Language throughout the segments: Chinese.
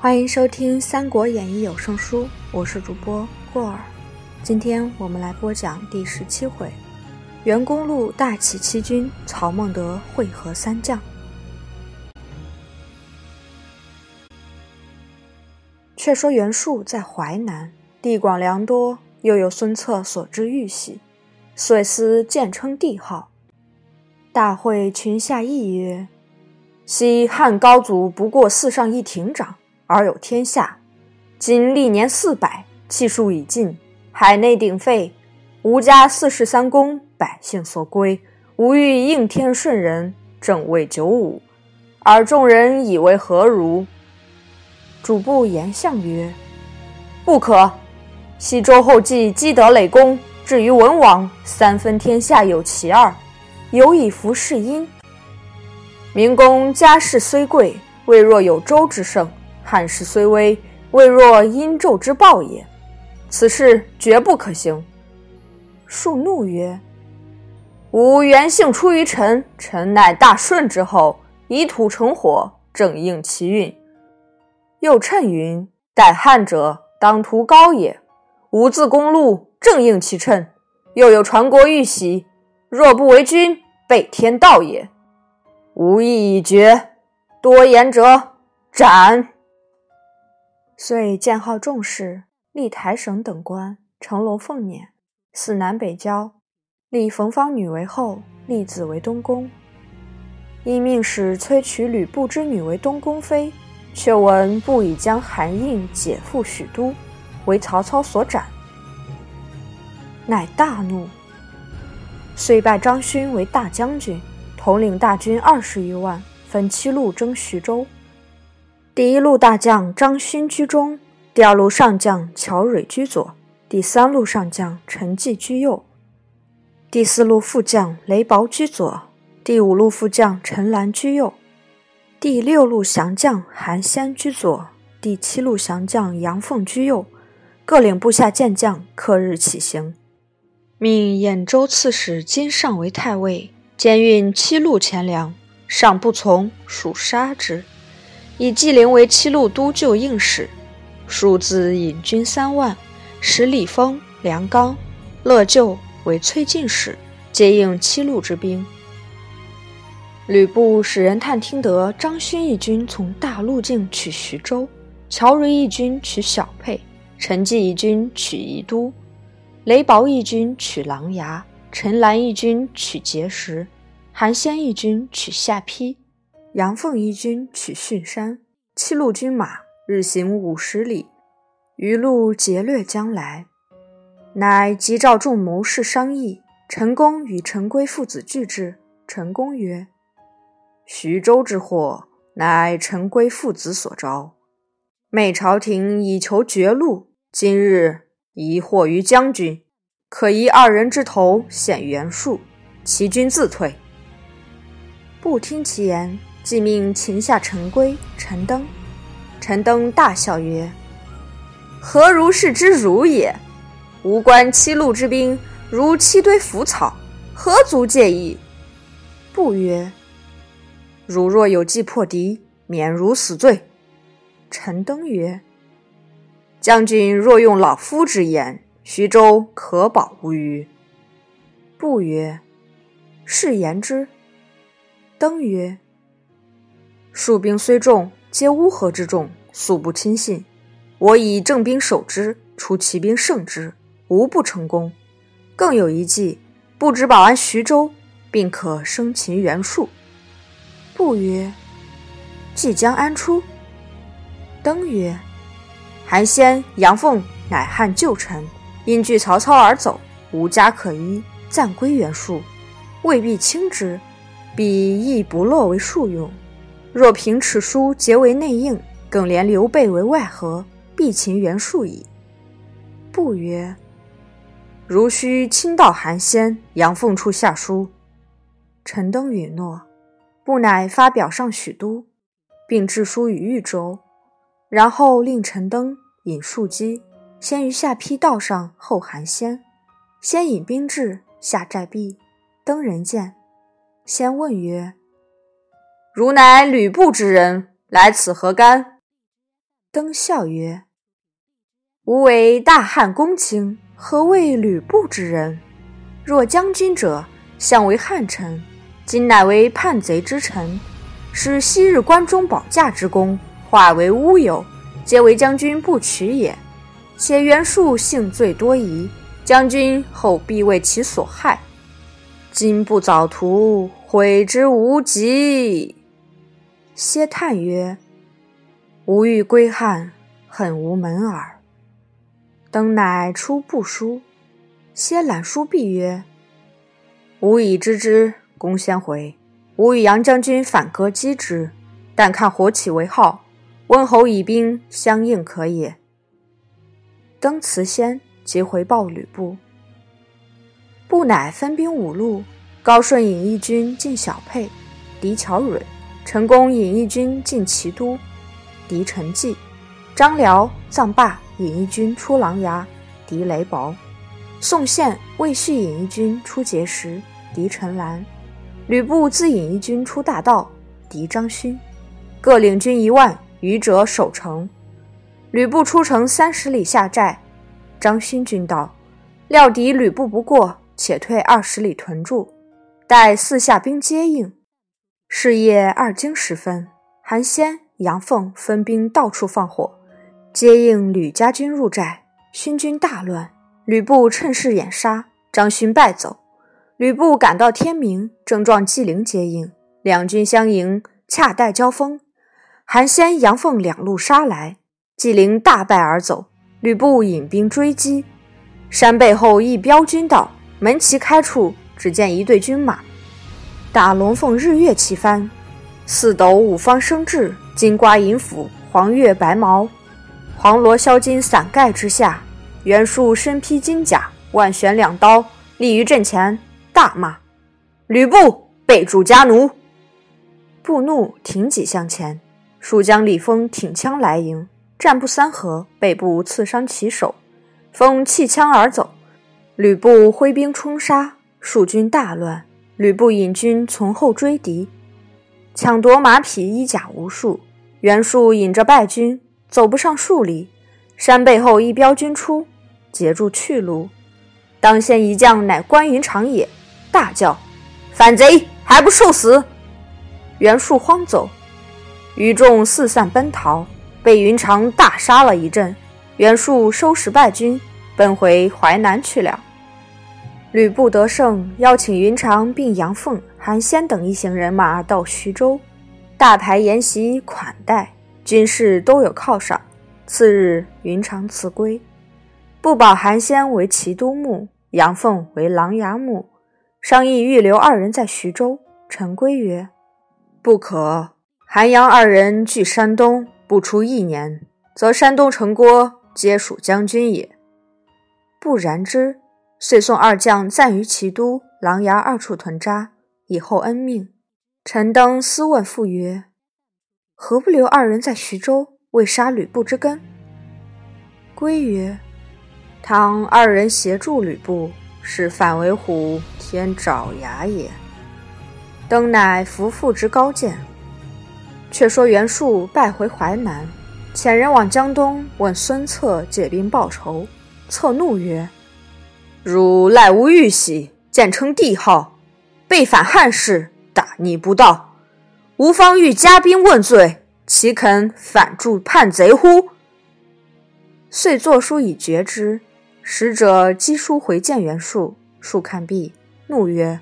欢迎收听《三国演义》有声书，我是主播过儿。今天我们来播讲第十七回：袁公路大起七军，曹孟德会合三将。却说袁术在淮南，地广粮多，又有孙策所知玉玺，遂思建称帝号。大会群下议曰：“昔汉高祖不过四上一亭长。”而有天下，今历年四百，气数已尽，海内鼎沸，吾家四世三公，百姓所归，吾欲应天顺人，正位九五，而众人以为何如？主簿言相曰：“不可。西周后继积德累功，至于文王，三分天下有其二，有以服世因。明公家世虽贵，未若有周之盛。”汉室虽危，未若殷纣之暴也。此事绝不可行。树怒曰：“吾原姓出于臣，臣乃大顺之后，以土成火，正应其运。又谶云：‘待汉者，当图高也。’吾自公路，正应其称。又有传国玉玺，若不为君，背天道也。吾意已决，多言者斩。”遂建号众士，立台省等官，乘龙凤辇，四南北郊，立冯方女为后，立子为东宫。因命使催娶吕布之女为东宫妃，却闻不已将韩胤解赴许都，为曹操所斩，乃大怒，遂拜张勋为大将军，统领大军二十余万，分七路征徐州。第一路大将张勋居中，第二路上将乔蕊居左，第三路上将陈纪居右，第四路副将雷薄居左，第五路副将陈兰居右，第六路降将韩先居左，第七路降将杨凤居右，各领部下健将，刻日起行。命兖州刺史金尚为太尉，兼运七路钱粮，尚不从，属杀之。以纪灵为七路都救应使，数自引军三万，使李丰、梁刚、乐就为崔进使，接应七路之兵。吕布使人探听得张勋一军从大路径取徐州，乔蕤一军取小沛，陈纪一军取宜都，雷薄一军取琅琊，陈兰一军取碣石，韩先一军取下邳。杨奉一军取巽山，七路军马日行五十里，余路劫掠将来，乃急召众谋士商议。陈宫与陈规父子俱至。陈宫曰：“徐州之祸，乃陈规父子所招。昧朝廷以求绝路，今日疑惑于将军，可疑二人之头显袁术，其军自退。”不听其言。即命擒下陈规、陈登。陈登大笑曰：“何如是之辱也？吾观七路之兵如七堆腐草，何足介意？”不曰：“汝若有计破敌，免如死罪。”陈登曰：“将军若用老夫之言，徐州可保无虞。”不曰：“是言之。”登曰：数兵虽众，皆乌合之众，素不亲信。我以正兵守之，出奇兵胜之，无不成功。更有一计，不止保安徐州，并可生擒袁术。不曰：计将安出？登曰：韩先、杨凤乃汉旧臣，因惧曹操而走，无家可依，暂归袁术，未必轻之，彼亦不落为术用。若凭此书结为内应，更连刘备为外合，必擒袁术矣。不曰：如须亲到韩先、杨凤处下书。陈登允诺，不乃发表上许都，并致书于豫州，然后令陈登引数机，先于下邳道上候韩先。先引兵至，下寨壁，登人见，先问曰。汝乃吕布之人，来此何干？登笑曰：“吾为大汉公卿，何谓吕布之人？若将军者，相为汉臣，今乃为叛贼之臣，使昔日关中保驾之功化为乌有，皆为将军不取也。且袁术性最多疑，将军后必为其所害。今不早图，悔之无及。”歇叹曰。吾欲归汉，恨无门耳。登乃出布书，歇览书毕曰：“吾已知之，公先回。吾与杨将军反戈击之，但看火起为号，温侯以兵相应可也。”登辞先，即回报吕布。布乃分兵五路，高顺引一军进小沛，敌乔蕊；陈宫引义军进齐都。敌陈纪，张辽、臧霸引义军出琅琊，敌雷薄；宋宪、魏续引义军出碣石，敌陈兰；吕布自引义军出大道，敌张勋。各领军一万余者守城。吕布出城三十里下寨，张勋军到，料敌吕布不过，且退二十里屯住，待四下兵接应。是夜二更时分，韩先。杨凤分兵到处放火，接应吕家军入寨，勋军大乱。吕布趁势掩杀，张勋败走。吕布赶到天明，正撞纪灵接应，两军相迎，恰待交锋。韩先、杨凤两路杀来，纪灵大败而走。吕布引兵追击，山背后一彪军到，门旗开处，只见一队军马，打龙凤日月旗幡，四斗五方生志。金瓜银斧，黄月白毛，黄罗镶金伞盖之下，袁术身披金甲，万旋两刀，立于阵前，大骂：“吕布背主家奴！”布怒，挺戟向前。蜀将李丰挺枪来迎，战不三合，背部刺伤其手，丰弃枪而走。吕布挥兵冲杀，蜀军大乱。吕布引军从后追敌，抢夺马匹衣甲无数。袁术引着败军走不上数里，山背后一彪军出，截住去路。当先一将乃关云长也，大叫：“反贼还不受死！”袁术慌走，余众四散奔逃，被云长大杀了一阵。袁术收拾败军，奔回淮南去了。吕布得胜，邀请云长并杨凤、韩先等一行人马到徐州。大排筵席款待，军士都有犒赏。次日，云长辞归，不保韩先为齐都牧，杨凤为琅琊牧，商议预留二人在徐州。陈规曰：“不可。韩杨二人据山东，不出一年，则山东城郭皆属将军也。不然之，遂送二将暂于齐都、琅琊二处屯扎，以后恩命。”陈登私问父曰：“何不留二人在徐州，为杀吕布之根？”归曰：“倘二人协助吕布，是反为虎添爪牙也。”登乃伏父之高见。却说袁术败回淮南，遣人往江东问孙策借兵报仇。策怒曰：“汝赖无玉玺，简称帝号，背反汉室。”大逆不道！吾方欲加兵问罪，岂肯反助叛贼乎？遂作书以绝之。使者赍书回见袁术，术看毕，怒曰：“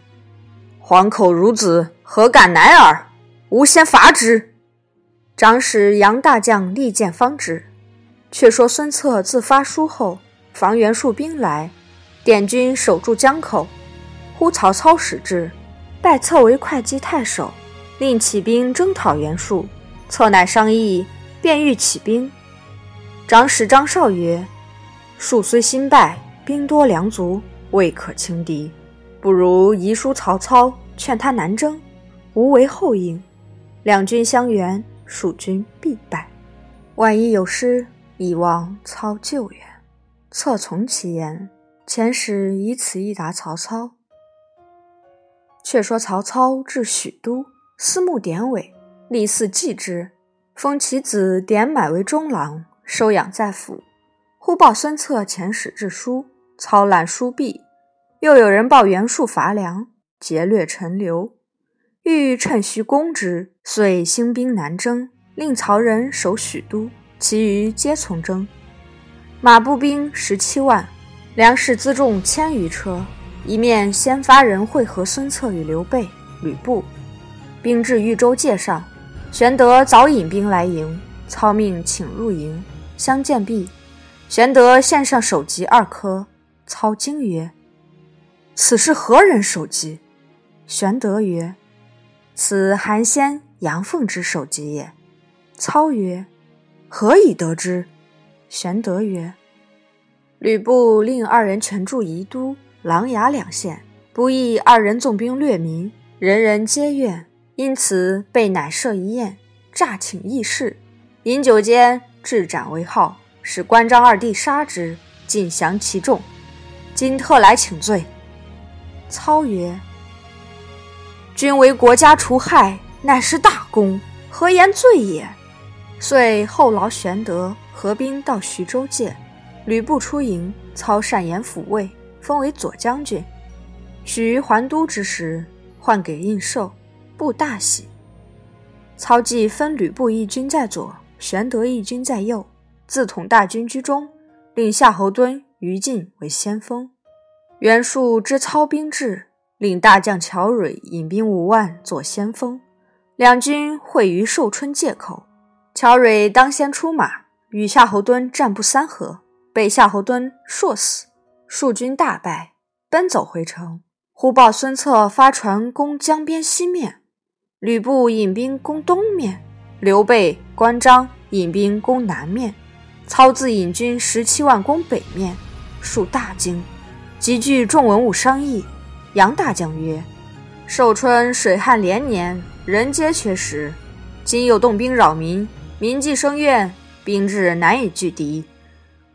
黄口孺子，何敢乃尔？吾先伐之！”长史杨大将力荐方之。却说孙策自发书后，防袁术兵来，点军守住江口。呼曹操使至。拜策为会稽太守，令起兵征讨袁术。策乃商议，便欲起兵。长史张绍曰：“术虽新败，兵多粮足，未可轻敌。不如遗书曹操，劝他南征，无为后应。两军相援，蜀军必败。万一有失，以望操救援。”策从其言。遣使以此一答曹操。却说曹操至许都，思慕典韦，立嗣继之，封其子典买为中郎，收养在府。忽报孙策遣使致书，操览书毕。又有人报袁术伐梁，劫掠陈留，欲趁虚攻之，遂兴兵南征，令曹仁守许都，其余皆从征。马步兵十七万，粮食辎重千余车。一面先发人会合孙策与刘备、吕布，兵至豫州界上，玄德早引兵来迎，操命请入营，相见毕，玄德献上首级二颗，操惊曰：“此是何人首级？”玄德曰：“此韩先、杨奉之首级也。”操曰：“何以得之？”玄德曰：“吕布令二人全驻宜都。”琅琊两县不意二人纵兵掠民，人人皆怨，因此被乃设一宴，诈请议事。饮酒间，置斩为号，使关张二弟杀之，尽降其众。今特来请罪。操曰：“君为国家除害，乃是大功，何言罪也？”遂后劳玄德合兵到徐州界，吕布出营，操善言抚慰。封为左将军。许于还都之时，换给印绶，布大喜。操即分吕布一军在左，玄德一军在右，自统大军居中，令夏侯惇、于禁为先锋。袁术知操兵至，令大将乔蕊引兵五万做先锋。两军会于寿春界口，乔蕊当先出马，与夏侯惇战不三合，被夏侯惇射死。数军大败，奔走回城。忽报孙策发船攻江边西面，吕布引兵攻东面，刘备、关张引兵攻南面，操自引军十七万攻北面。数大惊，集聚众文武商议。杨大将曰：“寿春水旱连年，人皆缺食。今又动兵扰民，民计生怨，兵至难以拒敌。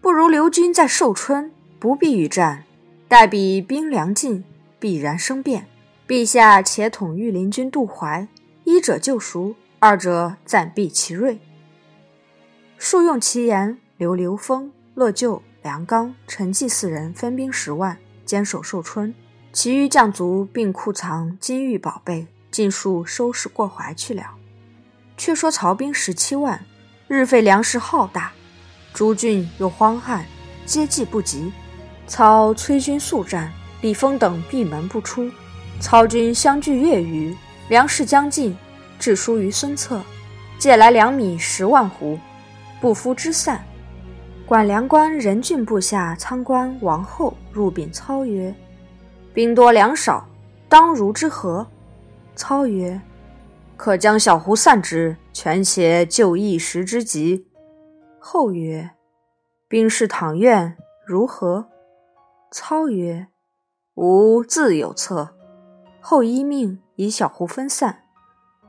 不如留军在寿春。”不必与战，待彼兵粮尽，必然生变。陛下且统御林军渡淮，一者救赎，二者暂避其锐。数用其言，留刘封、乐就、梁刚、陈济四人分兵十万，坚守寿春，其余将卒并库藏金玉宝贝，尽数收拾过淮去了。却说曹兵十七万，日费粮食浩大，诸郡又荒旱，接济不及。操催军速战，李丰等闭门不出。操军相距月余，粮食将尽，致书于孙策，借来粮米十万斛，不敷之散。管粮官任郡部下仓官王后入禀操曰：“兵多粮少，当如之何？”操曰：“可将小斛散之，权且救一时之急。”后曰：“兵士倘愿，如何？”操曰：“吾自有策。”后依命以小胡分散。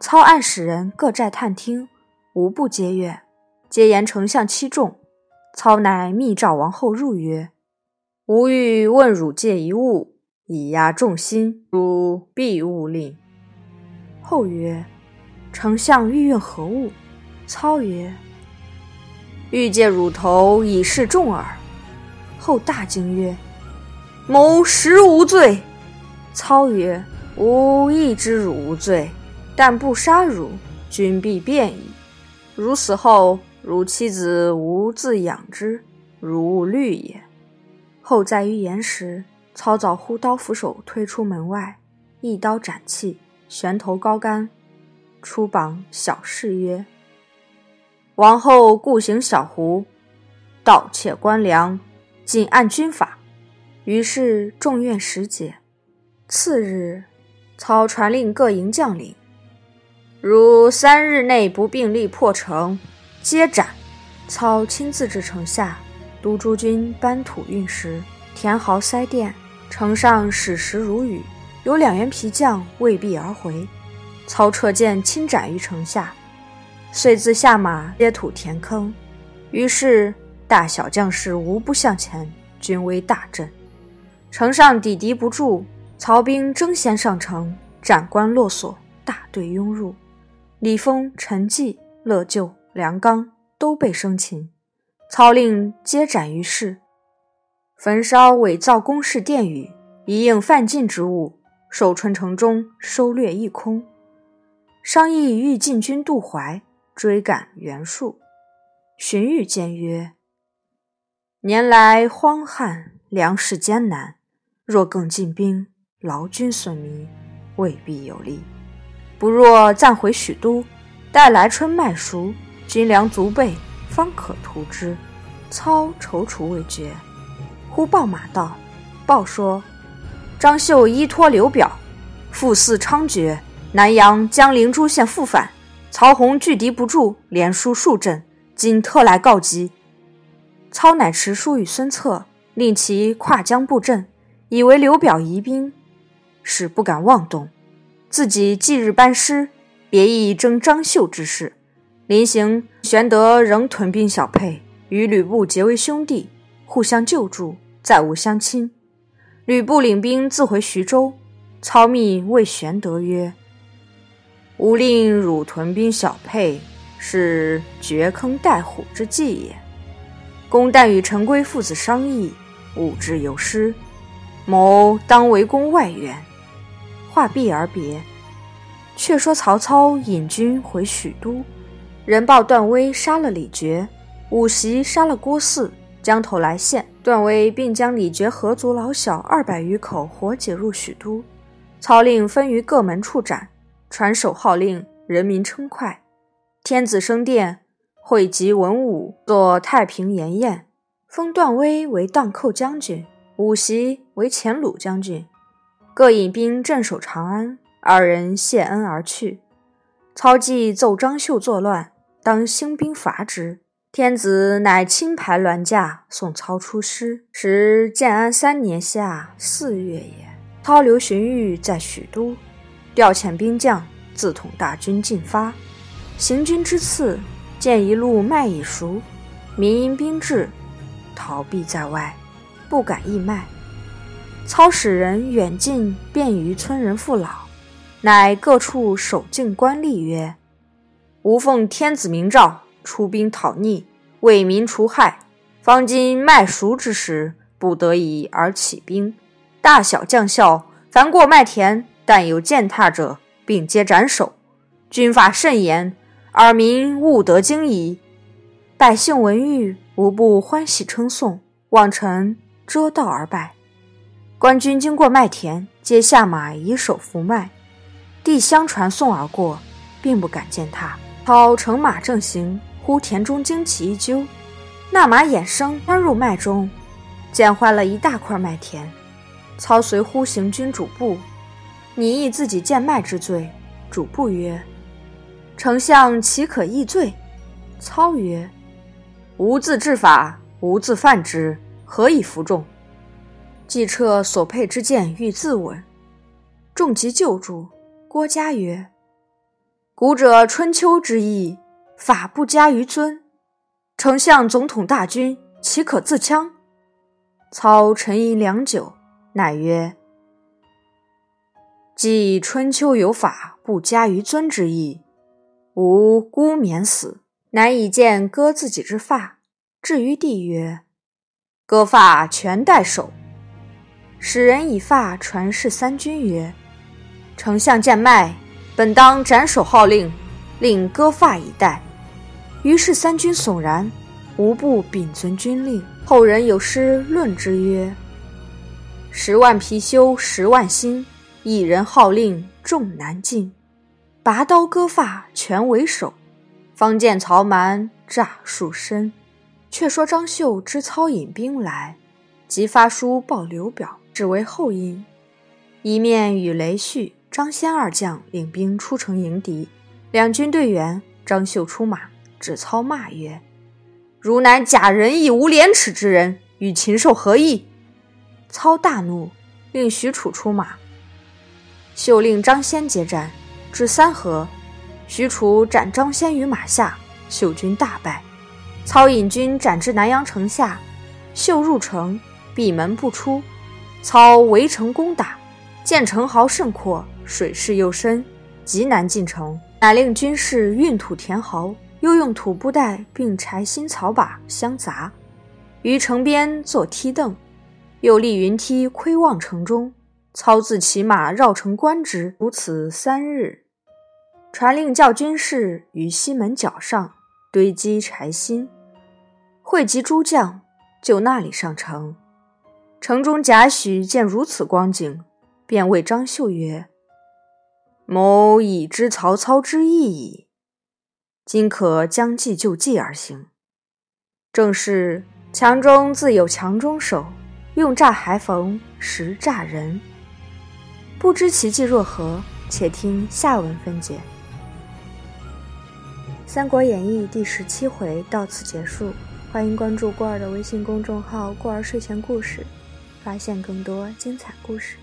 操暗使人各寨探听，无不皆悦，皆言丞相欺众。操乃密召王后入曰：“吾欲问汝借一物，以压众心，汝必勿令。”后曰：“丞相欲用何物？”操曰：“欲借汝头以示众耳。”后大惊曰：某实无罪。操曰：“吾亦知汝无罪，但不杀汝，君必变矣。汝死后，汝妻子吾自养之，汝勿虑也。”后在于言时，操早呼刀斧手推出门外，一刀斩气，悬头高杆，出榜小事曰：“王后故行小胡，盗窃官粮，仅按军法。”于是众怨时解。次日，操传令各营将领：如三日内不并力破城，皆斩。操亲自至城下，督诸军搬土运石，填壕塞店。城上矢石如雨，有两员皮匠未避而回。操撤剑亲斩于城下，遂自下马接土填坑。于是大小将士无不向前，军威大振。城上抵敌不住，曹兵争先上城，斩关落锁，大队拥入。李丰、陈济、乐就、梁刚都被生擒，操令皆斩于市。焚烧伪造宫室殿宇，一应犯禁之物。守春城中收掠一空。商议欲进军渡淮，追赶袁术。荀彧谏曰：“年来荒旱，粮食艰难，若更进兵，劳军损民，未必有利。不若暂回许都，待来春麦熟，军粮足备，方可图之。”操踌躇未决，忽报马到，报说。张绣依托刘表，复肆猖獗。南阳、江陵诸县复反，曹洪拒敌不住，连输数阵，今特来告急。操乃持书与孙策，令其跨江布阵，以为刘表疑兵，使不敢妄动。自己即日班师，别意征张绣之事。临行，玄德仍屯兵小沛，与吕布结为兄弟，互相救助，再无相侵。吕布领兵自回徐州，操密谓玄德曰：“吾令汝屯兵小沛，是掘坑待虎之计也。公但与陈规父子商议，吾之有失，谋当围攻外援。”话毕而别。却说曹操引军回许都，人报段威杀了李傕，武袭杀了郭汜。江头来献，段威并将李傕合族老小二百余口活解入许都。操令分于各门处斩，传首号令，人民称快。天子升殿，汇集文武，作太平筵宴，封段威为荡寇将军，武袭为前鲁将军，各引兵镇守长安。二人谢恩而去。操既奏张绣作乱，当兴兵伐之。天子乃亲排銮驾送操出师，时建安三年夏四月也。操留荀彧在许都，调遣兵将，自统大军进发。行军之次，见一路麦已熟，民因兵至，逃避在外，不敢易麦。操使人远近便于村人父老，乃各处守境官吏曰：“吾奉天子明诏。”出兵讨逆，为民除害。方今麦熟之时，不得已而起兵。大小将校，凡过麦田，但有践踏者，并皆斩首。军法甚严，尔民务得惊疑。百姓闻谕，无不欢喜称颂。望臣遮道而拜。官军经过麦田，皆下马以手扶麦，递相传送而过，并不敢践踏。操乘马正行。忽田中惊起一揪，那马眼生钻入麦中，见坏了一大块麦田。操随呼行军主簿，你议自己贱卖之罪。主簿曰：“丞相岂可易罪？”操曰：“吾自治法，吾自犯之，何以服众？”既撤所佩之剑，欲自刎。众即救助。郭嘉曰：“古者春秋之义。”法不加于尊，丞相总统大军，岂可自戕？操沉吟良久，乃曰：“既春秋有法不加于尊之意，吾孤免死。”乃以剑割自己之发，至于帝曰：“割发全代首。”使人以发传示三军曰：“丞相见麦，本当斩首号令，令割发以待。”于是三军悚然，无不秉遵军令。后人有诗论之曰：“十万貔貅十万心，一人号令众难尽。拔刀割发全为首，方见曹瞒诈术深。”却说张绣知操引兵来，即发书报刘表，只为后因。一面与雷旭、张先二将领兵出城迎敌，两军队员，张绣出马。指操骂曰：“汝乃假仁义无廉耻之人，与禽兽何异？”操大怒，令许褚出马。秀令张先接战，至三合，许褚斩张先于马下，秀军大败。操引军斩至南阳城下，秀入城，闭门不出。操围城攻打，见城壕甚阔，水势又深，极难进城，乃令军士运土填壕。又用土布袋并柴薪草把相杂，于城边作梯凳，又立云梯窥望城中，操自骑马绕城观之，如此三日。传令教军士于西门角上堆积柴薪，汇集诸将，就那里上城。城中贾诩见如此光景，便谓张绣曰：“某已知曹操之意矣，今可将计就计而行。正是强中自有强中手，用诈还逢时诈人。不知其计若何？且听下文分解。”《三国演义》第十七回到此结束，欢迎关注过儿的微信公众号“过儿睡前故事”，发现更多精彩故事。